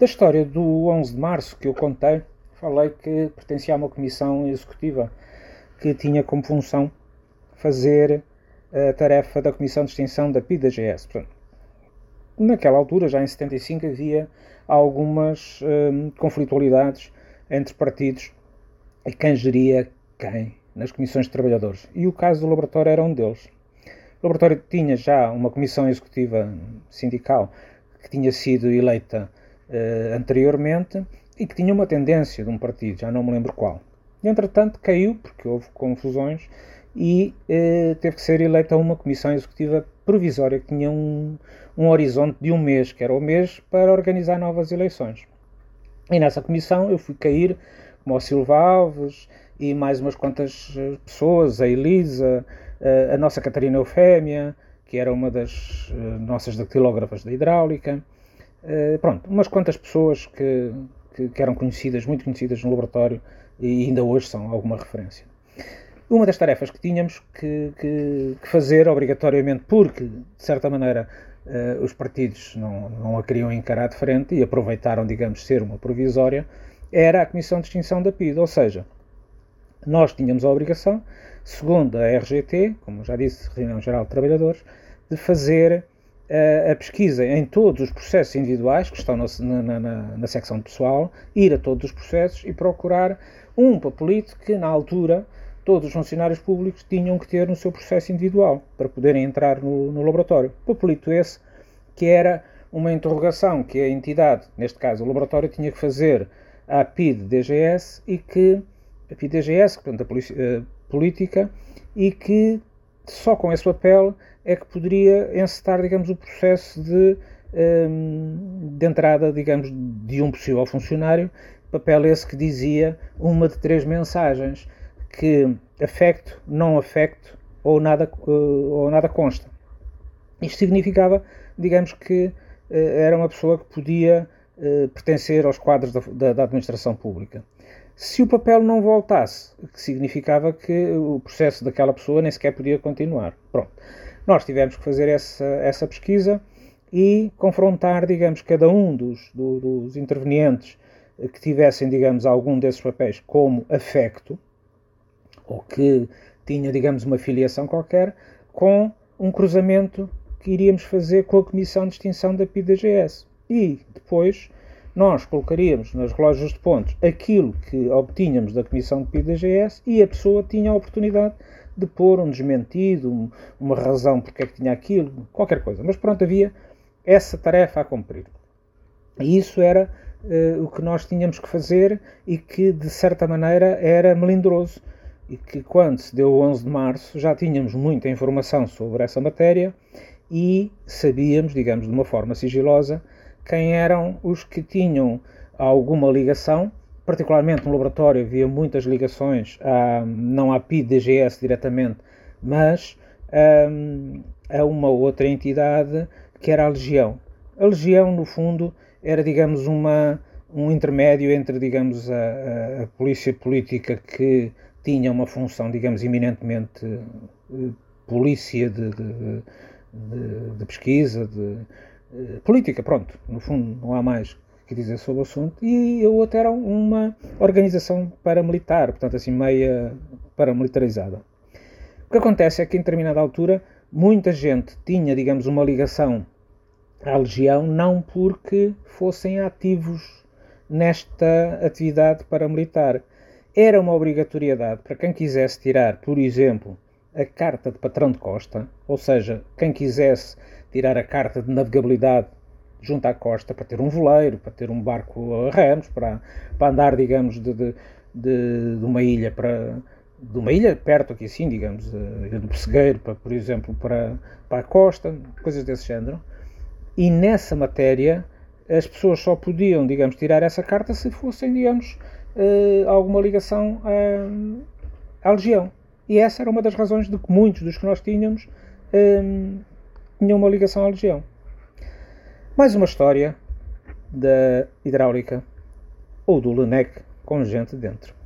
Da história do 11 de março que eu contei, falei que pertencia a uma comissão executiva que tinha como função fazer a tarefa da Comissão de Extinção da PIDAGS. Naquela altura, já em 75, havia algumas hum, conflitualidades entre partidos e quem geria quem nas comissões de trabalhadores. E o caso do laboratório era um deles. O laboratório tinha já uma comissão executiva sindical que tinha sido eleita uh, anteriormente e que tinha uma tendência de um partido, já não me lembro qual. Entretanto, caiu, porque houve confusões, e uh, teve que ser eleita uma comissão executiva provisória que tinha um, um horizonte de um mês, que era o mês para organizar novas eleições. E nessa comissão eu fui cair, como o Silva Alves e mais umas quantas eh, pessoas, a Elisa, a nossa Catarina Eufémia, que era uma das nossas dactilógrafas da hidráulica, eh, pronto, umas quantas pessoas que, que, que, eram conhecidas, muito conhecidas no laboratório e ainda hoje são alguma referência. Uma das tarefas que tínhamos que, que fazer obrigatoriamente, porque de certa maneira uh, os partidos não, não a queriam encarar de frente e aproveitaram, digamos, ser uma provisória, era a Comissão de Extinção da PID, ou seja, nós tínhamos a obrigação, segundo a RGT, como já disse, Reunião Geral de Trabalhadores, de fazer a pesquisa em todos os processos individuais que estão na, na, na, na, secção pessoal, ir a todos os processos e procurar um papelito que, na altura, todos os funcionários públicos tinham que ter no seu processo individual para poderem entrar no, no laboratório. Papelito esse que era uma interrogação que a entidade, neste caso o laboratório, tinha que fazer à PID-DGS e que a PID-DGS, portanto a, polícia, a política, e que só com esse papel é que poderia encetar, digamos, o processo de, um, de entrada, digamos, de um possível funcionário, papel esse que dizia uma de três mensagens, que afecto, não afecto ou nada, ou nada consta. Isto significava, digamos, que eh, era uma pessoa que podia uh, pertencer aos quadros da, da, da administração pública. Se o papel não voltasse, que significava que o processo daquela pessoa nem sequer podia continuar. Pronto. Nós tivemos que fazer essa, essa pesquisa e confrontar, digamos, cada um dos, do, dos intervenientes que tivessem, digamos, algum desses papéis como afecto, ou que tinha, digamos, uma filiação qualquer, com um cruzamento que iríamos fazer com a Comissão de Extinção da PIDGS. E depois nós colocaríamos nas relógios de pontos aquilo que obtínhamos da Comissão de PIDGS e a pessoa tinha a oportunidade de pôr um desmentido, uma razão porque é que tinha aquilo, qualquer coisa. Mas pronto, havia essa tarefa a cumprir. E isso era uh, o que nós tínhamos que fazer e que, de certa maneira, era melindroso. E que, quando se deu o 11 de março, já tínhamos muita informação sobre essa matéria e sabíamos, digamos, de uma forma sigilosa, quem eram os que tinham alguma ligação particularmente no laboratório, havia muitas ligações, a, não à PID-DGS diretamente, mas a, a uma outra entidade que era a Legião. A Legião, no fundo, era, digamos, uma, um intermédio entre, digamos, a, a, polícia política que tinha uma função, digamos, eminentemente uh, polícia de, de, de, de pesquisa, de política, pronto, no fundo não há mais que dizer sobre o assunto, e a outra era uma organização paramilitar, portanto, assim, meia paramilitarizada. O que acontece é que, em determinada altura, muita gente tinha, digamos, uma ligação à Legião, não porque fossem ativos nesta atividade paramilitar. Era uma obrigatoriedade para quem quisesse tirar, por exemplo, a carta de patrão de costa, ou seja, quem quisesse tirar a carta de navegabilidade junto à costa para ter um voleiro, para ter um barco a remos, para, para andar, digamos, de, de, de, de uma ilha para de uma ilha perto aqui assim, digamos, a ilha do Pessegueiro, para, por exemplo, para, para a costa, coisas desse género. E nessa matéria as pessoas só podiam, digamos, tirar essa carta se fossem, digamos, uh, alguma ligação à, à Legião. E essa era uma das razões de que muitos dos que nós tínhamos um, tinham uma ligação à Legião. Mais uma história da hidráulica ou do Lenec com gente dentro.